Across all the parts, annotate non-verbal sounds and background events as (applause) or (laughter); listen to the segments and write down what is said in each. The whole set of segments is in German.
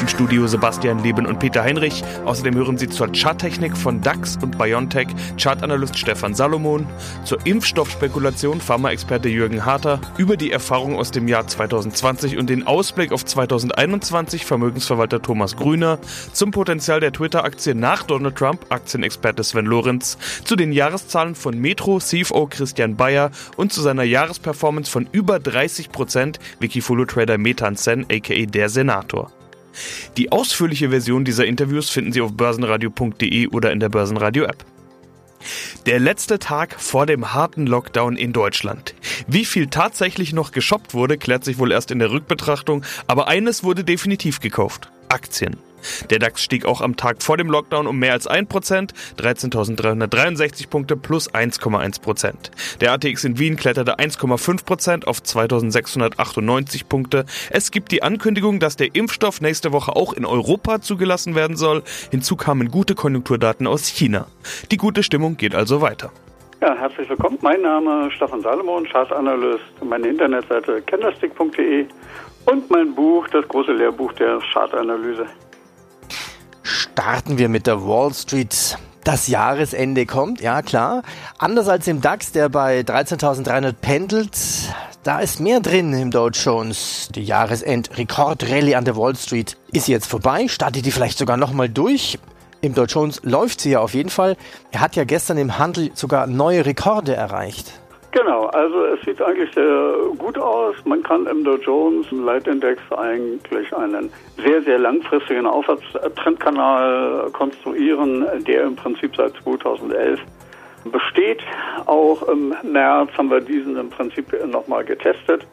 Im Studio Sebastian Leben und Peter Heinrich. Außerdem hören Sie zur Charttechnik von DAX und BioNTech Chartanalyst Stefan Salomon, zur Impfstoffspekulation Pharmaexperte Jürgen Harter, über die Erfahrung aus dem Jahr 2020 und den Ausblick auf 2021 Vermögensverwalter Thomas Grüner, zum Potenzial der Twitter-Aktie nach Donald Trump Aktienexperte Sven Lorenz, zu den Jahreszahlen von Metro CFO Christian Bayer und zu seiner Jahresperformance von über 30 Prozent Wikifolio-Trader Metan Sen aka der Senator. Die ausführliche Version dieser Interviews finden Sie auf börsenradio.de oder in der Börsenradio-App. Der letzte Tag vor dem harten Lockdown in Deutschland. Wie viel tatsächlich noch geshoppt wurde, klärt sich wohl erst in der Rückbetrachtung, aber eines wurde definitiv gekauft. Aktien. Der DAX stieg auch am Tag vor dem Lockdown um mehr als 1%, 13.363 Punkte plus 1,1%. Der ATX in Wien kletterte 1,5% auf 2.698 Punkte. Es gibt die Ankündigung, dass der Impfstoff nächste Woche auch in Europa zugelassen werden soll. Hinzu kamen gute Konjunkturdaten aus China. Die gute Stimmung geht also weiter. Ja, herzlich willkommen. Mein Name ist Stefan Salomon, Chartanalyst. Meine Internetseite candlestick.de und mein Buch, das große Lehrbuch der Chartanalyse starten wir mit der Wall Street. Das Jahresende kommt, ja klar. Anders als im DAX, der bei 13.300 pendelt, da ist mehr drin im Dow Jones. Die Jahresend-Rekordrallye an der Wall Street ist jetzt vorbei. Startet die vielleicht sogar nochmal durch? Im Dow Jones läuft sie ja auf jeden Fall. Er hat ja gestern im Handel sogar neue Rekorde erreicht. Genau, also es sieht eigentlich sehr gut aus. Man kann im Dow Jones im Leitindex eigentlich einen sehr, sehr langfristigen Aufwärtstrendkanal konstruieren, der im Prinzip seit 2011 besteht. Auch im März haben wir diesen im Prinzip nochmal getestet.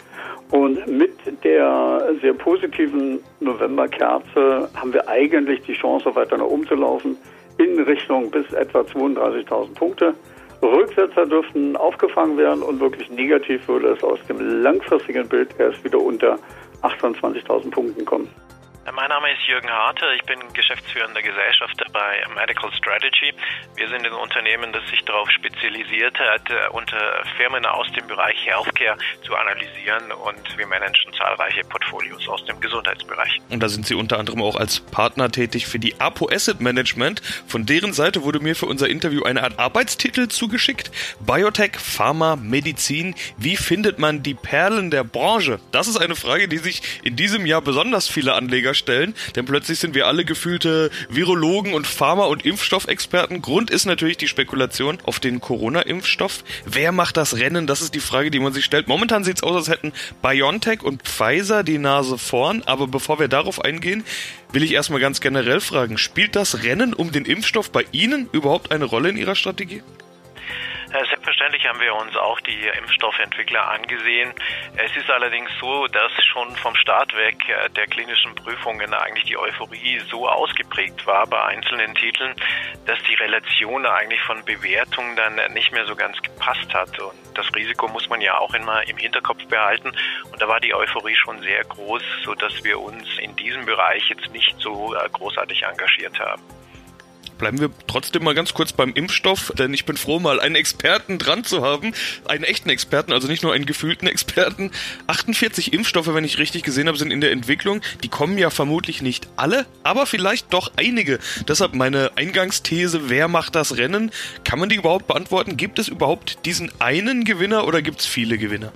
Und mit der sehr positiven Novemberkerze haben wir eigentlich die Chance, weiter nach oben zu laufen in Richtung bis etwa 32.000 Punkte. Rücksetzer dürften aufgefangen werden und wirklich negativ würde es aus dem langfristigen Bild erst wieder unter 28.000 Punkten kommen. Mein Name ist Jürgen Harte, ich bin geschäftsführender Gesellschafter bei Medical Strategy. Wir sind ein Unternehmen, das sich darauf spezialisiert hat, äh, unter Firmen aus dem Bereich Healthcare zu analysieren und wir managen zahlreiche Portfolios aus dem Gesundheitsbereich. Und da sind Sie unter anderem auch als Partner tätig für die Apo Asset Management. Von deren Seite wurde mir für unser Interview eine Art Arbeitstitel zugeschickt. Biotech, Pharma, Medizin. Wie findet man die Perlen der Branche? Das ist eine Frage, die sich in diesem Jahr besonders viele Anleger stellen, denn plötzlich sind wir alle gefühlte Virologen und Pharma- und Impfstoffexperten. Grund ist natürlich die Spekulation auf den Corona-Impfstoff. Wer macht das Rennen? Das ist die Frage, die man sich stellt. Momentan sieht es aus, als hätten BioNTech und Pfizer die Nase vorn. Aber bevor wir darauf eingehen, will ich erstmal ganz generell fragen, spielt das Rennen um den Impfstoff bei Ihnen überhaupt eine Rolle in Ihrer Strategie? Selbstverständlich haben wir uns auch die Impfstoffentwickler angesehen. Es ist allerdings so, dass schon vom Start weg äh, der klinischen Prüfungen eigentlich die Euphorie so ausgeprägt war bei einzelnen Titeln, dass die Relation eigentlich von Bewertung dann nicht mehr so ganz gepasst hat. Und das Risiko muss man ja auch immer im Hinterkopf behalten. Und da war die Euphorie schon sehr groß, sodass wir uns in diesem Bereich jetzt nicht so äh, großartig engagiert haben. Bleiben wir trotzdem mal ganz kurz beim Impfstoff, denn ich bin froh, mal einen Experten dran zu haben. Einen echten Experten, also nicht nur einen gefühlten Experten. 48 Impfstoffe, wenn ich richtig gesehen habe, sind in der Entwicklung. Die kommen ja vermutlich nicht alle, aber vielleicht doch einige. Deshalb meine Eingangsthese, wer macht das Rennen? Kann man die überhaupt beantworten? Gibt es überhaupt diesen einen Gewinner oder gibt es viele Gewinner?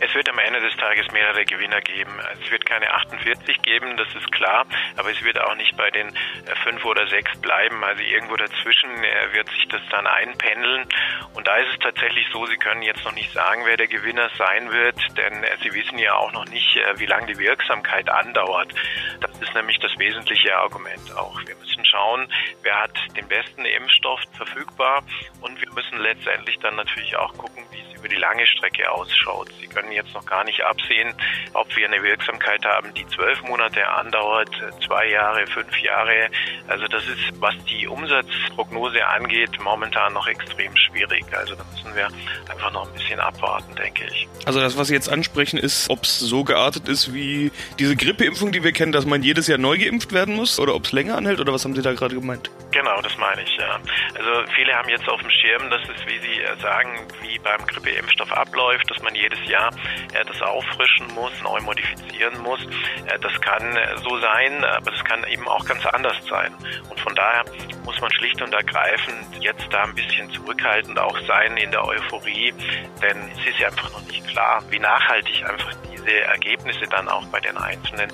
Es wird am Ende des Tages mehrere Gewinner geben. Es wird keine 48 geben, das ist klar, aber es wird auch nicht bei den äh, fünf oder sechs bleiben. Also irgendwo dazwischen äh, wird sich das dann einpendeln. Und da ist es tatsächlich so, Sie können jetzt noch nicht sagen, wer der Gewinner sein wird, denn äh, Sie wissen ja auch noch nicht, wie lange die Wirksamkeit andauert. Das ist nämlich das wesentliche Argument auch. Wir müssen schauen, wer hat den besten Impfstoff verfügbar und wir müssen letztendlich dann natürlich auch gucken, wie es über die lange Strecke ausschaut. Sie können jetzt noch gar nicht absehen, ob wir eine Wirksamkeit haben, die zwölf Monate andauert, zwei Jahre, fünf Jahre. Also das ist, was die Umsatzprognose angeht, momentan noch extrem schwierig. Also da müssen wir einfach noch ein bisschen abwarten, denke ich. Also das, was Sie jetzt ansprechen, ist, ob es so geartet ist wie diese Grippeimpfung, die wir kennen, dass man jedes Jahr neu geimpft werden muss oder ob es länger anhält oder was haben Sie da gerade gemeint? Genau, das meine ich, ja. Also viele haben jetzt auf dem Schirm, dass es, wie Sie sagen, wie beim Grippeimpfstoff abläuft, dass man jedes Jahr äh, das auffrischen muss, neu modifizieren muss. Äh, das kann äh, so sein, aber das kann eben auch ganz anders sein. Und von daher muss man schlicht und ergreifend jetzt da ein bisschen zurückhaltend auch sein in der Euphorie, denn es ist ja einfach noch nicht klar, wie nachhaltig einfach diese Ergebnisse dann auch bei den einzelnen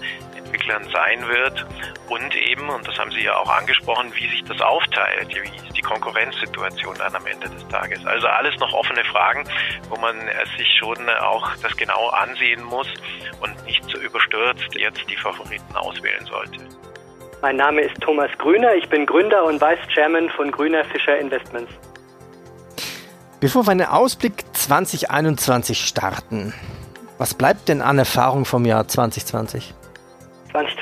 Entwicklern sein wird und eben, und das haben Sie ja auch angesprochen, wie sich das aufteilt, wie ist die Konkurrenzsituation dann am Ende des Tages. Also alles noch offene Fragen, wo man sich schon auch das genau ansehen muss und nicht so überstürzt jetzt die Favoriten auswählen sollte. Mein Name ist Thomas Grüner, ich bin Gründer und Vice Chairman von Grüner Fischer Investments. Bevor wir einen Ausblick 2021 starten, was bleibt denn an Erfahrung vom Jahr 2020?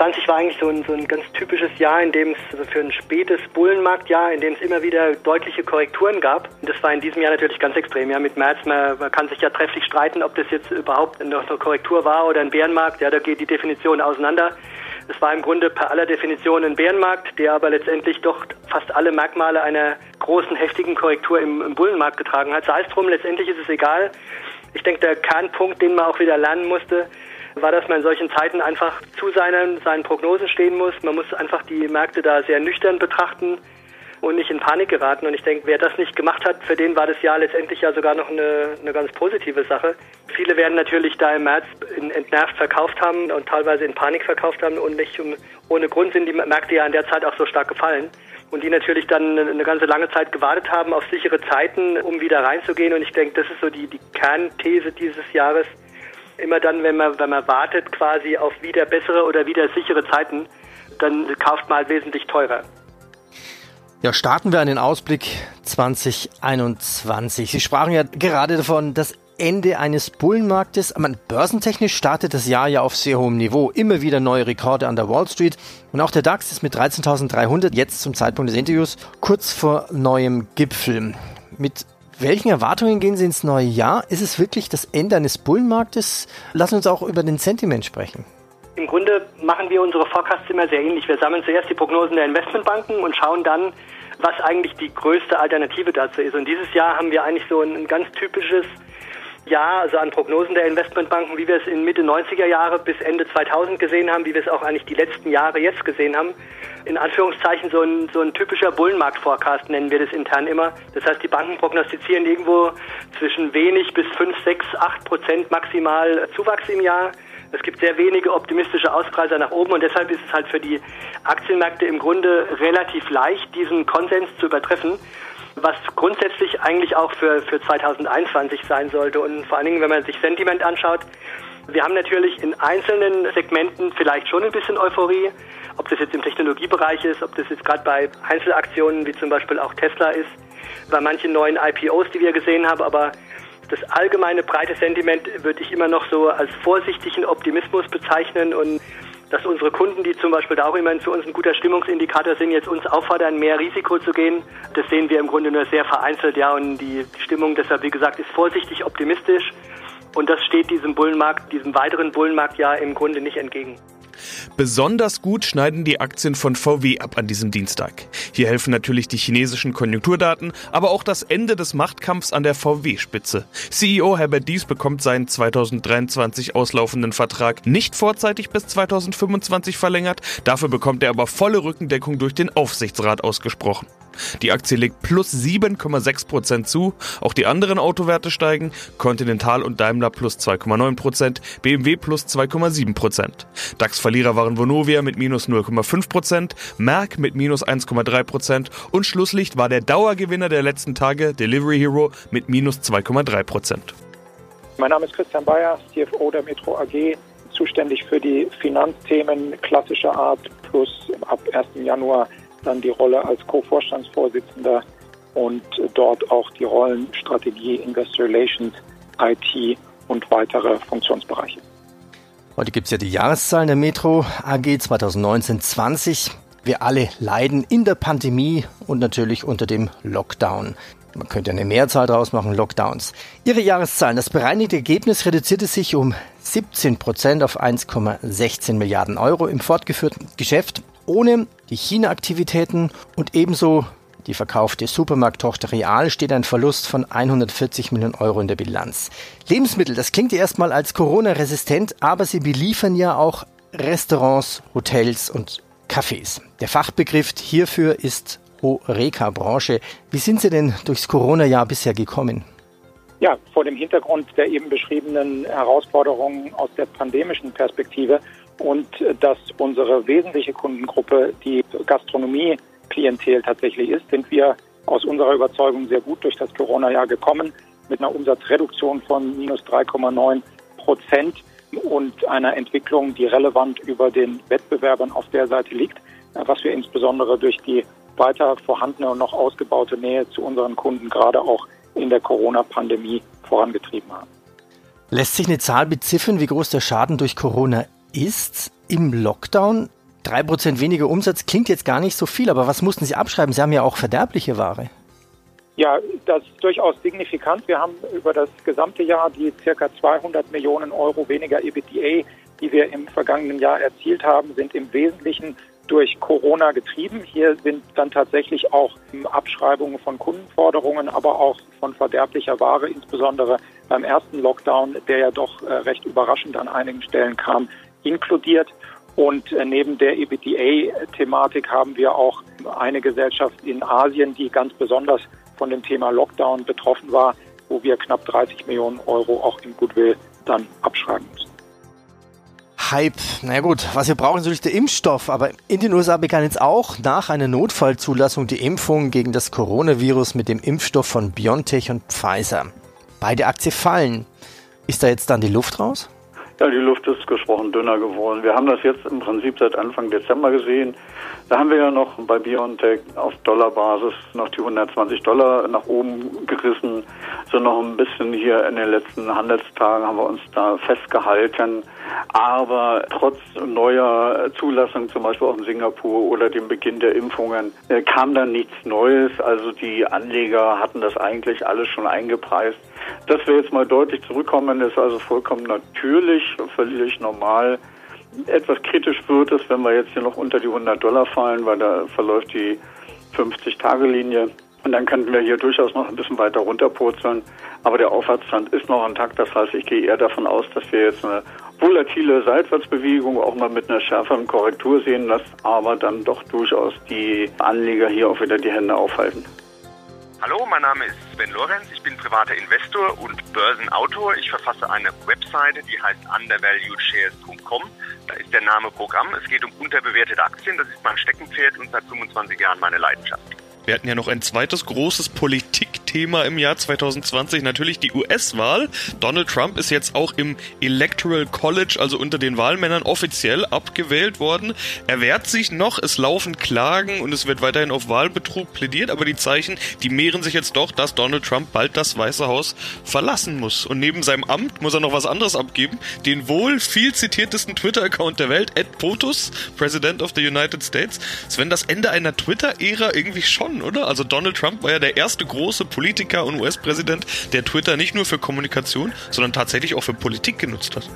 2020 war eigentlich so ein, so ein ganz typisches Jahr, in dem es also für ein spätes Bullenmarktjahr, in dem es immer wieder deutliche Korrekturen gab. Und das war in diesem Jahr natürlich ganz extrem. Ja, mit März, man, man kann sich ja trefflich streiten, ob das jetzt überhaupt noch eine Korrektur war oder ein Bärenmarkt. Ja, da geht die Definition auseinander. Es war im Grunde per aller Definition ein Bärenmarkt, der aber letztendlich doch fast alle Merkmale einer großen, heftigen Korrektur im, im Bullenmarkt getragen hat. Sei es drum, letztendlich ist es egal. Ich denke, der Kernpunkt, den man auch wieder lernen musste, war, dass man in solchen Zeiten einfach zu seinen, seinen Prognosen stehen muss. Man muss einfach die Märkte da sehr nüchtern betrachten und nicht in Panik geraten. Und ich denke, wer das nicht gemacht hat, für den war das Jahr letztendlich ja sogar noch eine, eine ganz positive Sache. Viele werden natürlich da im März entnervt verkauft haben und teilweise in Panik verkauft haben und nicht um, ohne Grund sind die Märkte ja in der Zeit auch so stark gefallen. Und die natürlich dann eine ganze lange Zeit gewartet haben auf sichere Zeiten, um wieder reinzugehen. Und ich denke, das ist so die, die Kernthese dieses Jahres, immer dann, wenn man, wenn man wartet quasi auf wieder bessere oder wieder sichere Zeiten, dann kauft man halt wesentlich teurer. Ja, starten wir an den Ausblick 2021. Sie sprachen ja gerade davon, das Ende eines Bullenmarktes. Aber börsentechnisch startet das Jahr ja auf sehr hohem Niveau. Immer wieder neue Rekorde an der Wall Street. Und auch der DAX ist mit 13.300 jetzt zum Zeitpunkt des Interviews kurz vor neuem Gipfel. Mit welchen Erwartungen gehen Sie ins neue Jahr? Ist es wirklich das Ende eines Bullenmarktes? Lassen uns auch über den Sentiment sprechen. Im Grunde machen wir unsere Forecasts immer sehr ähnlich. Wir sammeln zuerst die Prognosen der Investmentbanken und schauen dann, was eigentlich die größte Alternative dazu ist. Und dieses Jahr haben wir eigentlich so ein ganz typisches Jahr, also an Prognosen der Investmentbanken, wie wir es in Mitte 90er Jahre bis Ende 2000 gesehen haben, wie wir es auch eigentlich die letzten Jahre jetzt gesehen haben. In Anführungszeichen so ein, so ein typischer Bullenmarkt-Forecast nennen wir das intern immer. Das heißt, die Banken prognostizieren irgendwo zwischen wenig bis 5, 6, 8 Prozent maximal Zuwachs im Jahr. Es gibt sehr wenige optimistische Auspreise nach oben und deshalb ist es halt für die Aktienmärkte im Grunde relativ leicht, diesen Konsens zu übertreffen was grundsätzlich eigentlich auch für, für 2021 sein sollte. Und vor allen Dingen, wenn man sich Sentiment anschaut, wir haben natürlich in einzelnen Segmenten vielleicht schon ein bisschen Euphorie, ob das jetzt im Technologiebereich ist, ob das jetzt gerade bei Einzelaktionen wie zum Beispiel auch Tesla ist, bei manchen neuen IPOs, die wir gesehen haben, aber das allgemeine breite Sentiment würde ich immer noch so als vorsichtigen Optimismus bezeichnen und dass unsere Kunden, die zum Beispiel da auch immerhin für uns ein guter Stimmungsindikator sind, jetzt uns auffordern, mehr Risiko zu gehen. Das sehen wir im Grunde nur sehr vereinzelt, ja, und die Stimmung deshalb, wie gesagt, ist vorsichtig optimistisch. Und das steht diesem Bullenmarkt, diesem weiteren Bullenmarktjahr im Grunde nicht entgegen. Besonders gut schneiden die Aktien von VW ab an diesem Dienstag. Hier helfen natürlich die chinesischen Konjunkturdaten, aber auch das Ende des Machtkampfs an der VW-Spitze. CEO Herbert Dies bekommt seinen 2023 auslaufenden Vertrag nicht vorzeitig bis 2025 verlängert, dafür bekommt er aber volle Rückendeckung durch den Aufsichtsrat ausgesprochen. Die Aktie legt plus 7,6 Prozent zu. Auch die anderen Autowerte steigen. Continental und Daimler plus 2,9 Prozent, BMW plus 2,7 Prozent. DAX-Verlierer waren Vonovia mit minus 0,5 Prozent, Merck mit minus 1,3 Prozent und Schlusslicht war der Dauergewinner der letzten Tage, Delivery Hero, mit minus 2,3 Prozent. Mein Name ist Christian Bayer, CFO der Metro AG, zuständig für die Finanzthemen klassischer Art plus ab 1. Januar dann die Rolle als Co-Vorstandsvorsitzender und dort auch die Rollen Strategie, Investor Relations, IT und weitere Funktionsbereiche. Heute gibt es ja die Jahreszahlen der Metro AG 2019-20. Wir alle leiden in der Pandemie und natürlich unter dem Lockdown. Man könnte eine Mehrzahl daraus machen, Lockdowns. Ihre Jahreszahlen. Das bereinigte Ergebnis reduzierte sich um 17 Prozent auf 1,16 Milliarden Euro im fortgeführten Geschäft Ohne die China-Aktivitäten und ebenso die verkaufte Supermarkttochter Real steht ein Verlust von 140 Millionen Euro in der Bilanz. Lebensmittel, das klingt ja erstmal als Corona-resistent, aber sie beliefern ja auch Restaurants, Hotels und Cafés. Der Fachbegriff hierfür ist Horeca-Branche. Wie sind Sie denn durchs Corona-Jahr bisher gekommen? Ja, vor dem Hintergrund der eben beschriebenen Herausforderungen aus der pandemischen Perspektive und dass unsere wesentliche Kundengruppe die Gastronomie Klientel tatsächlich ist, sind wir aus unserer Überzeugung sehr gut durch das Corona-Jahr gekommen mit einer Umsatzreduktion von minus 3,9 Prozent und einer Entwicklung, die relevant über den Wettbewerbern auf der Seite liegt, was wir insbesondere durch die weiter vorhandene und noch ausgebaute Nähe zu unseren Kunden gerade auch in der Corona-Pandemie vorangetrieben haben. Lässt sich eine Zahl beziffern, wie groß der Schaden durch Corona ist? Im Lockdown Drei Prozent weniger Umsatz klingt jetzt gar nicht so viel, aber was mussten Sie abschreiben? Sie haben ja auch verderbliche Ware. Ja, das ist durchaus signifikant. Wir haben über das gesamte Jahr die circa 200 Millionen Euro weniger EBITDA, die wir im vergangenen Jahr erzielt haben, sind im Wesentlichen durch Corona getrieben. Hier sind dann tatsächlich auch Abschreibungen von Kundenforderungen, aber auch von verderblicher Ware, insbesondere beim ersten Lockdown, der ja doch äh, recht überraschend an einigen Stellen kam, inkludiert. Und äh, neben der EBITDA-Thematik haben wir auch eine Gesellschaft in Asien, die ganz besonders von dem Thema Lockdown betroffen war, wo wir knapp 30 Millionen Euro auch im Goodwill dann abschreiben müssen. Hype. Na gut, was wir brauchen, ist natürlich der Impfstoff. Aber in den USA begann jetzt auch nach einer Notfallzulassung die Impfung gegen das Coronavirus mit dem Impfstoff von BioNTech und Pfizer. Beide Aktien fallen. Ist da jetzt dann die Luft raus? Ja, die Luft ist gesprochen dünner geworden. Wir haben das jetzt im Prinzip seit Anfang Dezember gesehen. Da haben wir ja noch bei BioNTech auf Dollarbasis noch die 120 Dollar nach oben gerissen. So noch ein bisschen hier in den letzten Handelstagen haben wir uns da festgehalten. Aber trotz neuer Zulassung, zum Beispiel auch in Singapur oder dem Beginn der Impfungen, äh, kam dann nichts Neues. Also die Anleger hatten das eigentlich alles schon eingepreist. Dass wir jetzt mal deutlich zurückkommen, ist also vollkommen natürlich, völlig normal. Etwas kritisch wird es, wenn wir jetzt hier noch unter die 100 Dollar fallen, weil da verläuft die 50-Tage-Linie. Und dann könnten wir hier durchaus noch ein bisschen weiter runterpurzeln. Aber der Aufwärtstrend ist noch intakt. Das heißt, ich gehe eher davon aus, dass wir jetzt eine volatile Seitwärtsbewegung auch mal mit einer schärferen Korrektur sehen, dass aber dann doch durchaus die Anleger hier auch wieder die Hände aufhalten. Hallo, mein Name ist Sven Lorenz. Ich bin privater Investor und Börsenautor. Ich verfasse eine Webseite, die heißt undervaluedshares.com. Da ist der Name Programm. Es geht um unterbewertete Aktien. Das ist mein Steckenpferd und seit 25 Jahren meine Leidenschaft. Wir hatten ja noch ein zweites großes Politikthema im Jahr 2020, natürlich die US-Wahl. Donald Trump ist jetzt auch im Electoral College, also unter den Wahlmännern, offiziell abgewählt worden. Er wehrt sich noch, es laufen Klagen und es wird weiterhin auf Wahlbetrug plädiert, aber die Zeichen, die mehren sich jetzt doch, dass Donald Trump bald das Weiße Haus verlassen muss. Und neben seinem Amt muss er noch was anderes abgeben, den wohl viel zitiertesten Twitter-Account der Welt, Ed POTUS, President of the United States. Sven, das Ende einer Twitter-Ära irgendwie schon, oder? Also Donald Trump war ja der erste große Politiker und US-Präsident, der Twitter nicht nur für Kommunikation, sondern tatsächlich auch für Politik genutzt hat.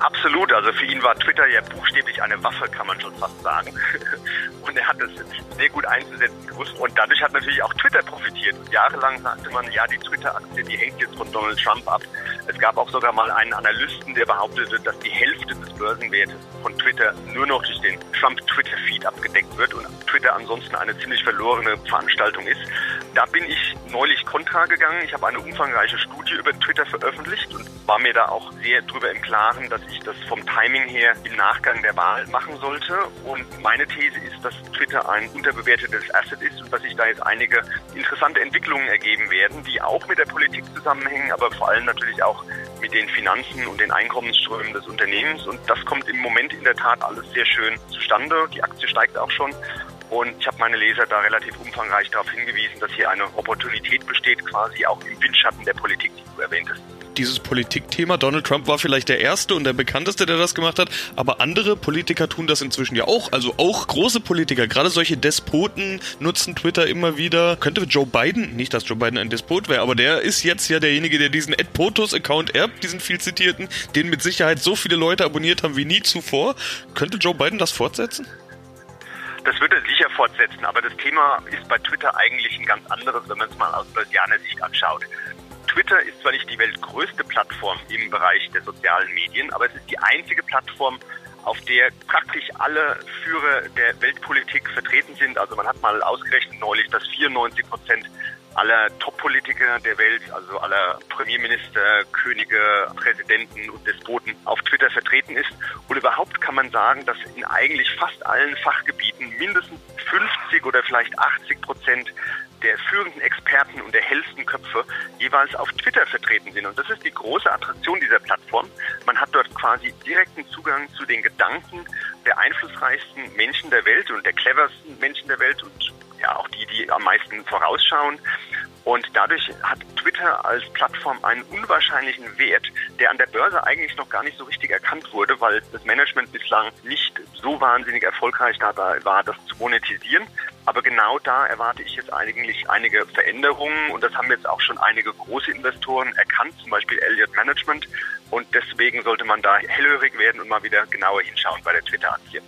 Absolut, also für ihn war Twitter ja buchstäblich eine Waffe, kann man schon fast sagen. (laughs) Und er hat es sehr gut einzusetzen gewusst. Und dadurch hat natürlich auch Twitter profitiert. Jahrelang sagte man, ja, die Twitter-Aktie, die hängt jetzt von Donald Trump ab. Es gab auch sogar mal einen Analysten, der behauptete, dass die Hälfte des Börsenwertes von Twitter nur noch durch den Trump-Twitter-Feed abgedeckt wird und Twitter ansonsten eine ziemlich verlorene Veranstaltung ist. Da bin ich neulich kontra gegangen. Ich habe eine umfangreiche Studie über Twitter veröffentlicht und war mir da auch sehr drüber im Klaren, dass ich das vom Timing her im Nachgang der Wahl machen sollte. Und meine These ist, dass Twitter ein unterbewertetes Asset ist und dass sich da jetzt einige interessante Entwicklungen ergeben werden, die auch mit der Politik zusammenhängen, aber vor allem natürlich auch mit den Finanzen und den Einkommensströmen des Unternehmens. Und das kommt im Moment in der Tat alles sehr schön zustande. Die Aktie steigt auch schon. Und ich habe meine Leser da relativ umfangreich darauf hingewiesen, dass hier eine Opportunität besteht, quasi auch im Windschatten der Politik, die du erwähntest dieses Politikthema. Donald Trump war vielleicht der erste und der bekannteste, der das gemacht hat, aber andere Politiker tun das inzwischen ja auch. Also auch große Politiker, gerade solche Despoten nutzen Twitter immer wieder. Könnte Joe Biden, nicht dass Joe Biden ein Despot wäre, aber der ist jetzt ja derjenige, der diesen Ed Potos-Account erbt, diesen viel zitierten, den mit Sicherheit so viele Leute abonniert haben wie nie zuvor. Könnte Joe Biden das fortsetzen? Das wird er sicher fortsetzen, aber das Thema ist bei Twitter eigentlich ein ganz anderes, wenn man es mal aus börsianer Sicht anschaut. Twitter ist zwar nicht die weltgrößte Plattform im Bereich der sozialen Medien, aber es ist die einzige Plattform, auf der praktisch alle Führer der Weltpolitik vertreten sind. Also man hat mal ausgerechnet neulich, dass 94 Prozent aller Top-Politiker der Welt, also aller Premierminister, Könige, Präsidenten und Despoten auf Twitter vertreten ist. Und überhaupt kann man sagen, dass in eigentlich fast allen Fachgebieten mindestens 50 oder vielleicht 80 Prozent der führenden Experten und der hellsten Köpfe jeweils auf Twitter vertreten sind. Und das ist die große Attraktion dieser Plattform. Man hat dort quasi direkten Zugang zu den Gedanken der einflussreichsten Menschen der Welt und der cleversten Menschen der Welt und ja auch die, die am meisten vorausschauen. Und dadurch hat Twitter als Plattform einen unwahrscheinlichen Wert, der an der Börse eigentlich noch gar nicht so richtig erkannt wurde, weil das Management bislang nicht so wahnsinnig erfolgreich dabei war, das zu monetisieren. Aber genau da erwarte ich jetzt eigentlich einige Veränderungen und das haben jetzt auch schon einige große Investoren erkannt, zum Beispiel Elliott Management. Und deswegen sollte man da hellhörig werden und mal wieder genauer hinschauen bei der Twitter-Aktie.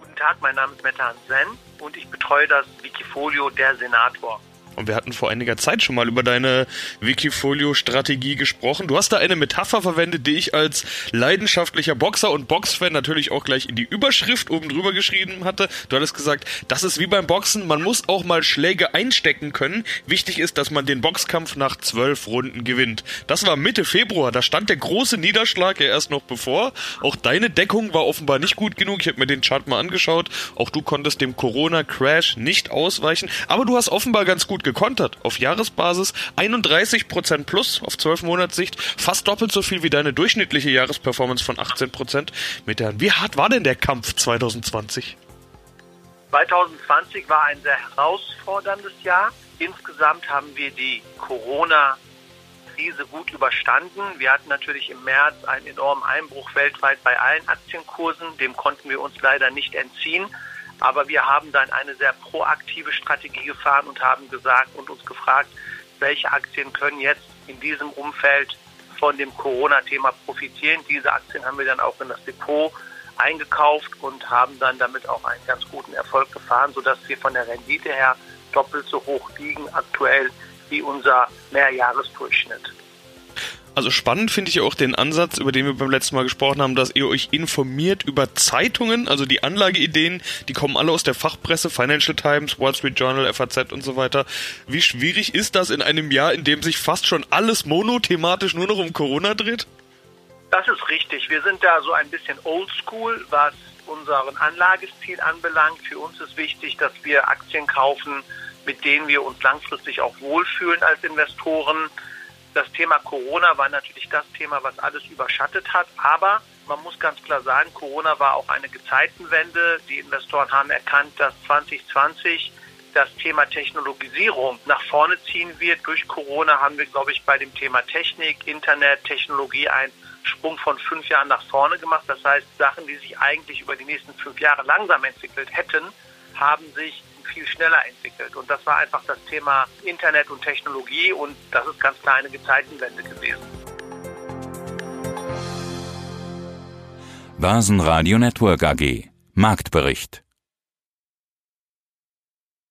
Guten Tag, mein Name ist Meta Sen und ich betreue das Wikifolio Der Senator. Und wir hatten vor einiger Zeit schon mal über deine Wikifolio-Strategie gesprochen. Du hast da eine Metapher verwendet, die ich als leidenschaftlicher Boxer und Boxfan natürlich auch gleich in die Überschrift oben drüber geschrieben hatte. Du hattest gesagt, das ist wie beim Boxen, man muss auch mal Schläge einstecken können. Wichtig ist, dass man den Boxkampf nach zwölf Runden gewinnt. Das war Mitte Februar, da stand der große Niederschlag ja erst noch bevor. Auch deine Deckung war offenbar nicht gut genug. Ich habe mir den Chart mal angeschaut. Auch du konntest dem Corona-Crash nicht ausweichen. Aber du hast offenbar ganz gut gekontert. Auf Jahresbasis 31% plus auf 12 Monatssicht, fast doppelt so viel wie deine durchschnittliche Jahresperformance von 18%. Mit der, wie hart war denn der Kampf 2020? 2020 war ein sehr herausforderndes Jahr. Insgesamt haben wir die Corona-Krise gut überstanden. Wir hatten natürlich im März einen enormen Einbruch weltweit bei allen Aktienkursen. Dem konnten wir uns leider nicht entziehen. Aber wir haben dann eine sehr proaktive Strategie gefahren und haben gesagt und uns gefragt, welche Aktien können jetzt in diesem Umfeld von dem Corona-Thema profitieren. Diese Aktien haben wir dann auch in das Depot eingekauft und haben dann damit auch einen ganz guten Erfolg gefahren, sodass wir von der Rendite her doppelt so hoch liegen aktuell wie unser Mehrjahresdurchschnitt. Also spannend finde ich auch den Ansatz, über den wir beim letzten Mal gesprochen haben, dass ihr euch informiert über Zeitungen, also die Anlageideen, die kommen alle aus der Fachpresse, Financial Times, Wall Street Journal, FAZ und so weiter. Wie schwierig ist das in einem Jahr, in dem sich fast schon alles monothematisch nur noch um Corona dreht? Das ist richtig. Wir sind da so ein bisschen oldschool, was unseren Anlagestil anbelangt. Für uns ist wichtig, dass wir Aktien kaufen, mit denen wir uns langfristig auch wohlfühlen als Investoren das Thema Corona war natürlich das Thema, was alles überschattet hat. Aber man muss ganz klar sagen, Corona war auch eine Gezeitenwende. Die Investoren haben erkannt, dass 2020 das Thema Technologisierung nach vorne ziehen wird. Durch Corona haben wir, glaube ich, bei dem Thema Technik, Internet, Technologie einen Sprung von fünf Jahren nach vorne gemacht. Das heißt, Sachen, die sich eigentlich über die nächsten fünf Jahre langsam entwickelt hätten, haben sich viel schneller entwickelt. Und das war einfach das Thema Internet und Technologie und das ist ganz klar eine Gezeitenwende gewesen. Basen Radio Network AG Marktbericht